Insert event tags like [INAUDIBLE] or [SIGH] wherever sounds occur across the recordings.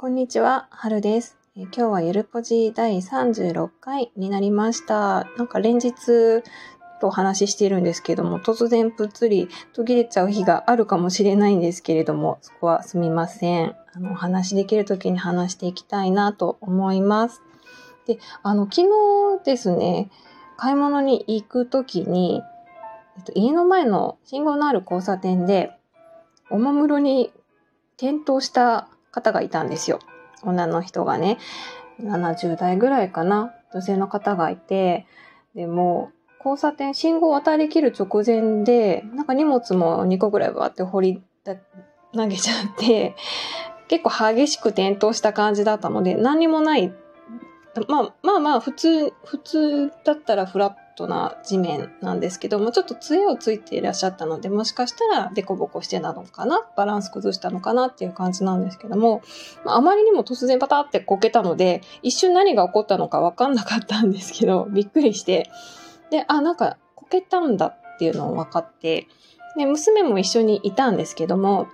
こんにちは、はるです。今日はゆるぽじ第36回になりました。なんか連日とお話ししているんですけども、突然ぷっつり途切れちゃう日があるかもしれないんですけれども、そこはすみません。あの、お話しできる時に話していきたいなと思います。で、あの、昨日ですね、買い物に行く時に、えっと、家の前の信号のある交差点で、おもむろに転倒した方がいたんですよ。女の人がね、70代ぐらいかな、女性の方がいて、でも交差点、信号を渡り切る直前で、なんか荷物も2個ぐらいバーって掘り投げちゃって、結構激しく転倒した感じだったので、何にもない、まあまあまあ、普通、普通だったらフラットな地面なんですけども、ちょっと杖をついていらっしゃったので、もしかしたらデコボコしてたのかなバランス崩したのかなっていう感じなんですけども、まああまりにも突然パタってこけたので、一瞬何が起こったのかわかんなかったんですけど、[LAUGHS] びっくりして、で、あ、なんかこけたんだっていうのを分かって、で、娘も一緒にいたんですけども、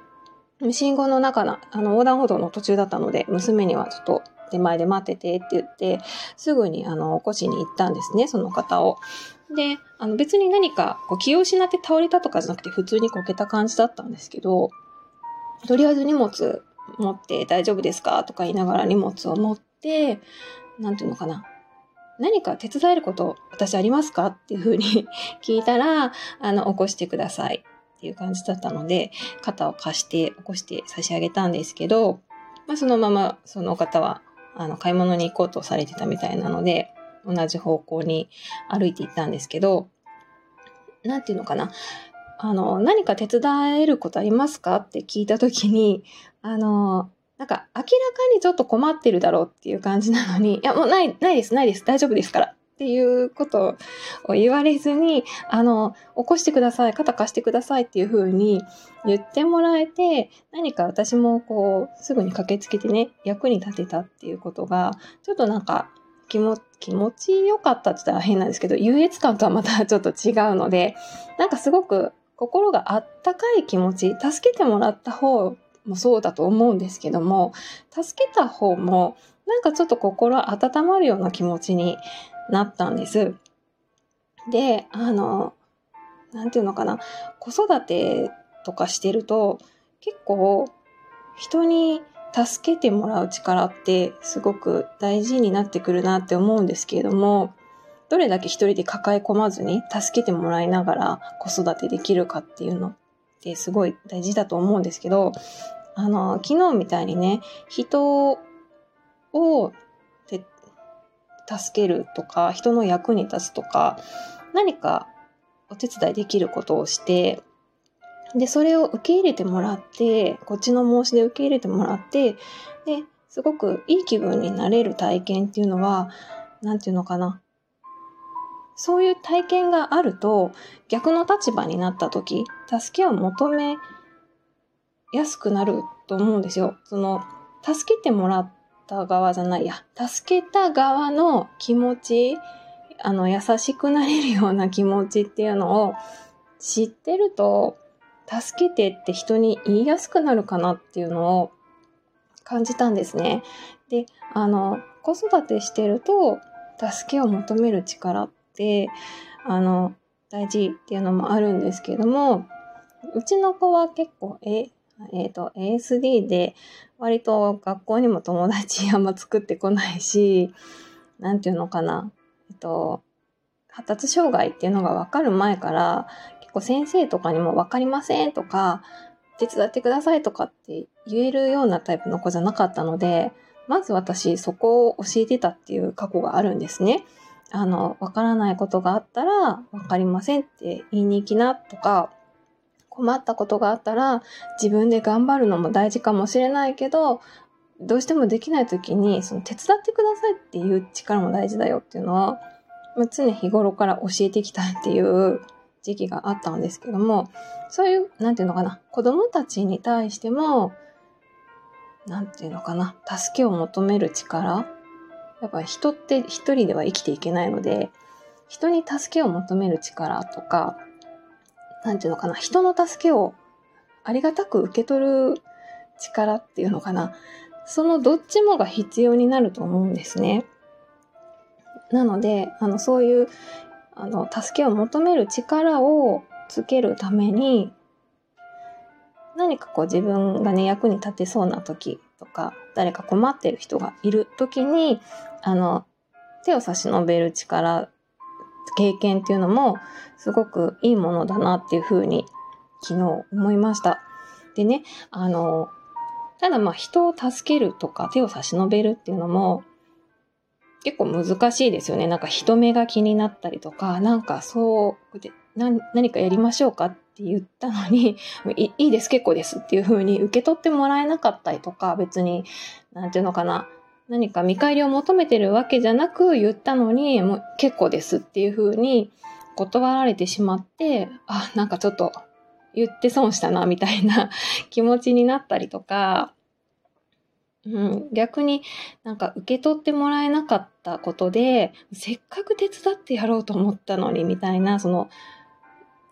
信号の中の、あの、横断歩道の途中だったので、娘にはちょっと手前で待っててって言って、すぐにあの、起こしに行ったんですね、その方を。で、あの別に何かこう気を失って倒れたとかじゃなくて普通にこけた感じだったんですけど、とりあえず荷物持って大丈夫ですか？とか言いながら荷物を持って、なんていうのかな。何か手伝えること私ありますか？っていうふうに [LAUGHS] 聞いたら、あの、起こしてくださいっていう感じだったので、肩を貸して起こして差し上げたんですけど、まあそのままその方は、あの、買い物に行こうとされてたみたいなので、同じ方向に歩いて行ったんですけど、何て言うのかな。あの、何か手伝えることありますかって聞いた時に、あの、なんか明らかにちょっと困ってるだろうっていう感じなのに、いや、もうない、ないです、ないです、大丈夫ですから。っていうことを言われずに、あの、起こしてください、肩貸してくださいっていう風に言ってもらえて、何か私もこう、すぐに駆けつけてね、役に立てたっていうことが、ちょっとなんか、気も、気持ちよかったって言ったら変なんですけど、優越感とはまた [LAUGHS] ちょっと違うので、なんかすごく心があったかい気持ち、助けてもらった方もそうだと思うんですけども、助けた方も、なんかちょっと心温まるような気持ちになったんです。で、あの、なんていうのかな、子育てとかしてると、結構人に助けてもらう力ってすごく大事になってくるなって思うんですけれども、どれだけ一人で抱え込まずに助けてもらいながら子育てできるかっていうのってすごい大事だと思うんですけど、あの、昨日みたいにね、人をて助けるとか、人の役に立つとか、何かお手伝いできることをして、で、それを受け入れてもらって、こっちの申し出受け入れてもらって、で、すごくいい気分になれる体験っていうのは、なんていうのかな。そういう体験があると、逆の立場になった時、助けを求めやすくなると思うんですよ。その、助けてもらった側じゃないや、助けた側の気持ち、あの、優しくなれるような気持ちっていうのを知ってると、助けてって人に言いやすくなるかなっていうのを感じたんですね。で、あの、子育てしてると、助けを求める力って、あの、大事っていうのもあるんですけども、うちの子は結構、え、えっ、と、ASD で、割と学校にも友達 [LAUGHS] あんま作ってこないし、なんていうのかな、えっと、発達障害っていうのが分かる前から、結構先生とかにも分かりませんとか、手伝ってくださいとかって言えるようなタイプの子じゃなかったので、まず私そこを教えてたっていう過去があるんですね。あの、わからないことがあったら、わかりませんって言いに行きなとか、困ったことがあったら、自分で頑張るのも大事かもしれないけど、どうしてもできない時に、その手伝ってくださいっていう力も大事だよっていうのは、ま、常日頃から教えてきたっていう時期があったんですけども、そういう、なんていうのかな、子供たちに対しても、なんていうのかな、助けを求める力やっぱ人って一人では生きていけないので、人に助けを求める力とか、なんていうのかな、人の助けをありがたく受け取る力っていうのかな。そのどっちもが必要になると思うんですね。なので、あの、そういう、あの、助けを求める力をつけるために、何かこう自分がね、役に立てそうな時とか、誰か困ってる人がいる時に、あの、手を差し伸べる力、経験っていうのも、すごくいいものだなっていうふうに、昨日思いました。でね、あの、ただまあ人を助けるとか手を差し伸べるっていうのも結構難しいですよね。なんか人目が気になったりとか、なんかそうで何何かやりましょうかって言ったのに [LAUGHS] い、いいです、結構ですっていう風に受け取ってもらえなかったりとか、別に、なんていうのかな、何か見返りを求めてるわけじゃなく言ったのに、もう結構ですっていう風に断られてしまって、あ、なんかちょっと言って損したな、みたいな [LAUGHS] 気持ちになったりとか、うん、逆になんか受け取ってもらえなかったことで、せっかく手伝ってやろうと思ったのに、みたいな、その、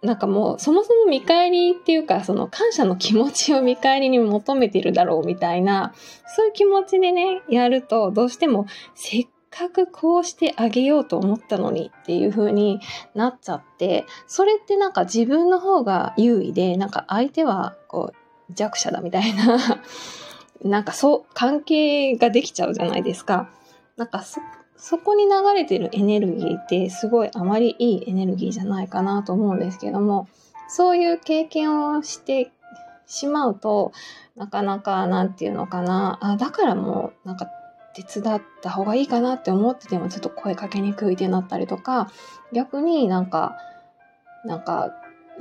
なんかもう、そもそも見返りっていうか、その感謝の気持ちを見返りに求めてるだろうみたいな、そういう気持ちでね、やると、どうしても、せっかくこうしてあげようと思ったのにっていう風になっちゃって、それってなんか自分の方が優位で、なんか相手はこう弱者だみたいな [LAUGHS] なんかそう、関係ができちゃうじゃないですか。なんかそ、そこに流れてるエネルギーってすごいあまりいいエネルギーじゃないかなと思うんですけども、そういう経験をしてしまうと、なかなか、なんていうのかな、あ、だからもう、なんか手伝った方がいいかなって思っててもちょっと声かけにくいってなったりとか、逆になんか、なんか、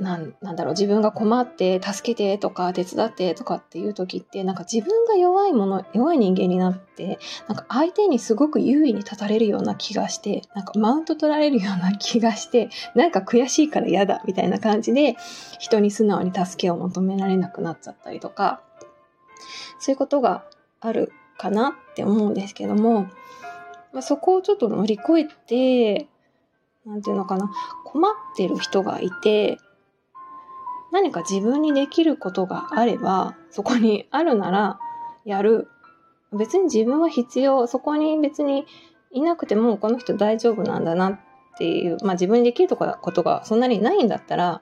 なんなんだろう、自分が困って助けてとか手伝ってとかっていう時って、なんか自分が弱いもの、弱い人間になって、なんか相手にすごく優位に立たれるような気がして、なんかマウント取られるような気がして、なんか悔しいから嫌だみたいな感じで、人に素直に助けを求められなくなっちゃったりとか、そういうことがあるかなって思うんですけども、まあ、そこをちょっと乗り越えて、なんていうのかな、困ってる人がいて、何か自分にできることがあれば、そこにあるならやる。別に自分は必要、そこに別にいなくてもこの人大丈夫なんだなっていう、まあ自分にできるとかことがそんなにないんだったら、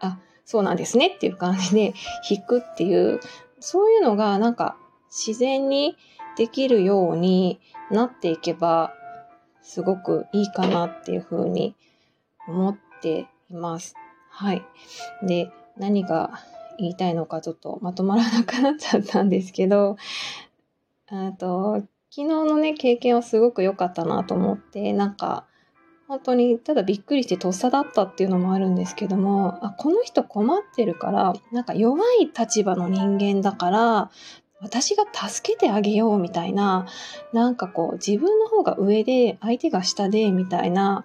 あ、そうなんですねっていう感じで [LAUGHS] 引くっていう、そういうのがなんか自然にできるようになっていけば、すごくいいかなっていうふうに思っています。はい。で、何が言いたいのかちょっとまとまらなくなっちゃったんですけど、あと、昨日のね、経験はすごく良かったなと思って、なんか、本当にただびっくりしてとっさだったっていうのもあるんですけども、あ、この人困ってるから、なんか弱い立場の人間だから、私が助けてあげようみたいな、なんかこう自分の方が上で相手が下でみたいな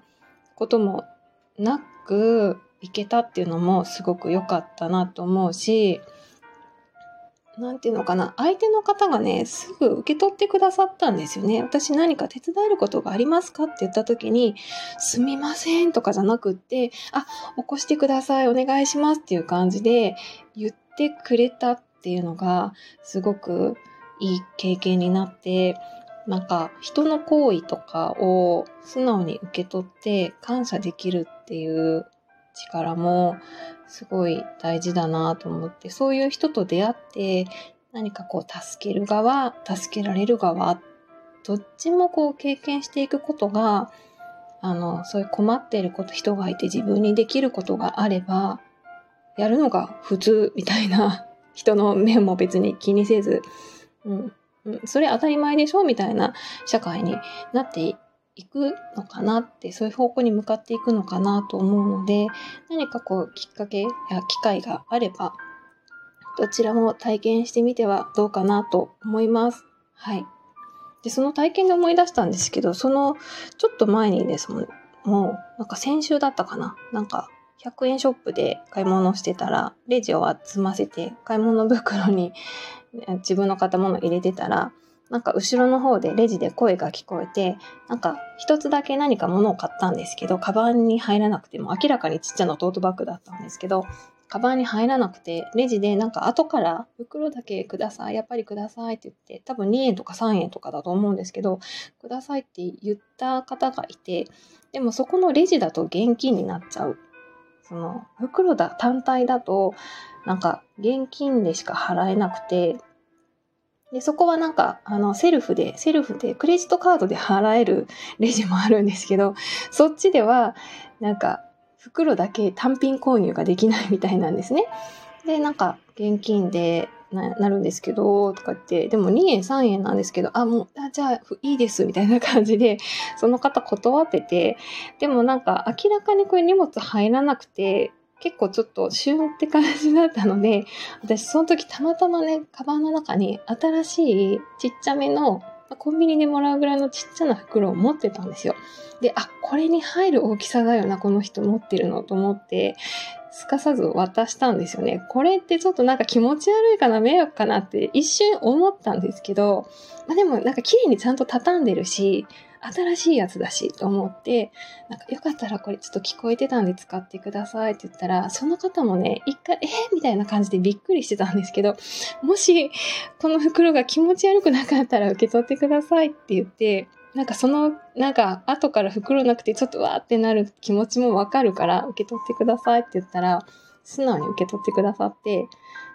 こともなく、いけたっていうのもすごく良かったなと思うし、なんていうのかな、相手の方がね、すぐ受け取ってくださったんですよね。私何か手伝えることがありますかって言った時に、すみませんとかじゃなくって、あ、起こしてください、お願いしますっていう感じで言ってくれたっていうのが、すごくいい経験になって、なんか人の行為とかを素直に受け取って感謝できるっていう力もすごい大事だなと思って、そういう人と出会って、何かこう助ける側、助けられる側、どっちもこう経験していくことが、あの、そういう困っていること、人がいて自分にできることがあれば、やるのが普通みたいな、人の目も別に気にせず、うん、それ当たり前でしょみたいな社会になっていくのかなって、そういう方向に向かっていくのかなと思うので、何かこうきっかけや機会があれば、どちらも体験してみてはどうかなと思います。はい。で、その体験で思い出したんですけど、そのちょっと前にですもん、もう、なんか先週だったかな。なんか、100円ショップで買い物してたら、レジを集ませて、買い物袋に自分の買ったものを入れてたら、なんか後ろの方でレジで声が聞こえて、なんか一つだけ何か物を買ったんですけど、カバンに入らなくても明らかにちっちゃなトートバッグだったんですけど、カバンに入らなくて、レジでなんか後から袋だけください、やっぱりくださいって言って、多分2円とか3円とかだと思うんですけど、くださいって言った方がいて、でもそこのレジだと現金になっちゃう。その袋だ単体だとなんか現金でしか払えなくてでそこはなんかあのセルフでセルフでクレジットカードで払える [LAUGHS] レジもあるんですけどそっちではなんか袋だけ単品購入ができないみたいなんですね。でなんか現金でななるんですけど、とか言って、でも2円3円なんですけど、あ、もう、あじゃあいいです、みたいな感じで、その方断ってて、でもなんか明らかにこれ荷物入らなくて、結構ちょっとシュンって感じだったので、[LAUGHS] 私その時たまたまね、カバンの中に新しいちっちゃめのコンビニでもらうぐらいのちっちゃな袋を持ってたんですよ。で、あ、これに入る大きさだよな、この人持ってるのと思って、すかさず渡したんですよね。これってちょっとなんか気持ち悪いかな、迷惑かなって一瞬思ったんですけど、まあでもなんか綺麗にちゃんと畳んでるし、新しいやつだしと思って、なんかよかったらこれちょっと聞こえてたんで使ってくださいって言ったら、その方もね、一回、えー、みたいな感じでびっくりしてたんですけど、もしこの袋が気持ち悪くなかったら受け取ってくださいって言って、なんかその、なんか後から袋なくてちょっとわーってなる気持ちもわかるから受け取ってくださいって言ったら、素直に受け取ってくださって、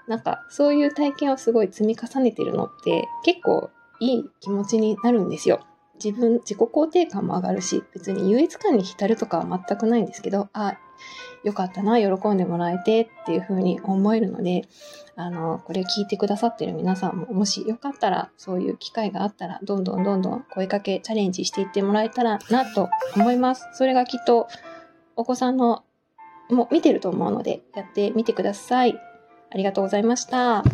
なんかそういう体験をすごい積み重ねてるのって結構いい気持ちになるんですよ。自分、自己肯定感も上がるし、別に優越感に浸るとかは全くないんですけど、あ、よかったな、喜んでもらえてっていう風に思えるので、あの、これ聞いてくださってる皆さんも、もしよかったら、そういう機会があったら、どんどんどんどん声かけ、チャレンジしていってもらえたらなと思います。それがきっと、お子さんの、も見てると思うので、やってみてください。ありがとうございました。